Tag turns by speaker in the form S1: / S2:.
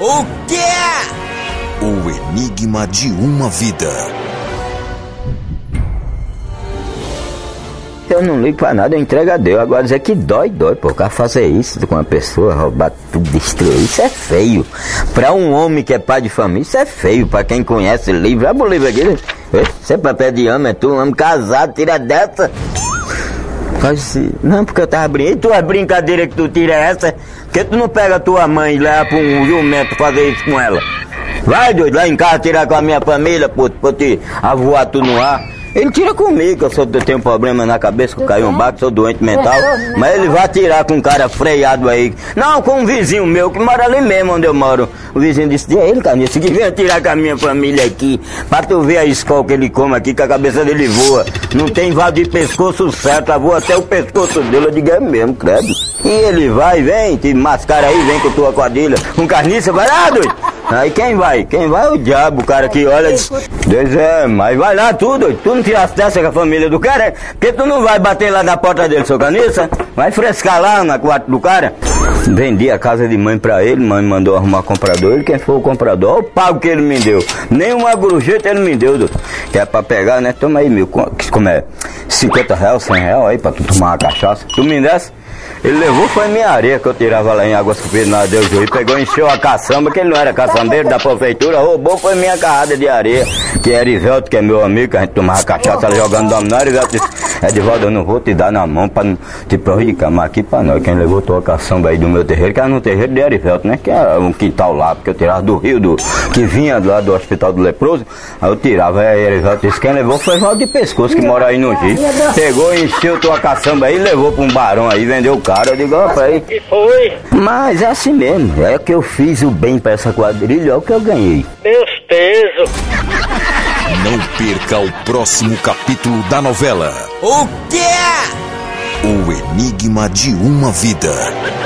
S1: O quê?
S2: O enigma de uma vida.
S3: Eu não ligo pra nada, eu entrego a Deus. Agora dizer que dói, dói. Pô, o cara fazer isso com uma pessoa, roubar tudo, destruir, isso é feio. Pra um homem que é pai de família, isso é feio. Pra quem conhece livro, abre o livro aqui. Você é papel de homem, é tu, um homem casado, tira dessa. Quase, não, porque eu tava brincando. Tua brincadeira que tu tira essa, que tu não pega tua mãe e leva pra um jumento fazer isso com ela. Vai, doido, lá em casa tirar com a minha família, pô, pra te avoar tu no ar. Ele tira comigo, que eu, sou, eu tenho um problema na cabeça, que eu caí um baque, sou doente mental. Mas ele vai tirar com um cara freado aí. Não, com um vizinho meu que mora ali mesmo onde eu moro. O vizinho disse, é ele, Canice, que vem tirar com a minha família aqui. Pra tu ver a escola que ele come aqui, que a cabeça dele voa. Não tem vado de pescoço certo, voa até o pescoço dele. Eu digo, é mesmo, credo. E ele vai, vem, te mascara aí, vem com tua quadrilha. Com carniça, vai lá, doido. Aí quem vai? Quem vai é o diabo, o cara que olha diz, é, mas vai lá tudo, tu não tirasse dessa com a família do cara? Porque tu não vai bater lá na porta dele, seu caniça? Vai frescar lá na quarto do cara? Vendi a casa de mãe pra ele, mãe mandou arrumar comprador, ele quem foi o comprador, olha o pago que ele me deu. Nem uma gorjeta ele me deu, doutor. Que é pra pegar, né? Toma aí mil, como é? 50 reais, 100 reais aí pra tu tomar uma cachaça. Tu me desse? Ele levou foi minha areia que eu tirava lá em Água Subida na Deus e pegou encheu a caçamba, que ele não era caçambeiro da prefeitura, roubou foi minha carrada de areia, que é Erivelto, que é meu amigo, que a gente tomava cachaça jogando dominó, Erivelto disse, Edivaldo, eu não vou te dar na mão pra te prejudicar, mas aqui pra nós, quem levou tua caçamba aí do meu terreiro, que era no terreiro de Erivelto, né, que era um quintal lá, porque eu tirava do rio, do, que vinha lá do hospital do leproso, aí eu tirava, aí Erivelto disse, quem levou foi Valdo de Pescoço, que mora aí no Giz, pegou, encheu tua caçamba aí, levou pra um barão aí, vendeu o cara, eu digo, opa aí.
S4: E foi?
S3: Mas é assim mesmo, é que eu fiz o bem pra essa quadrilha, é o que eu ganhei.
S4: Meus pesos.
S2: Não perca o próximo capítulo da novela
S1: O quê?
S2: O Enigma de uma Vida.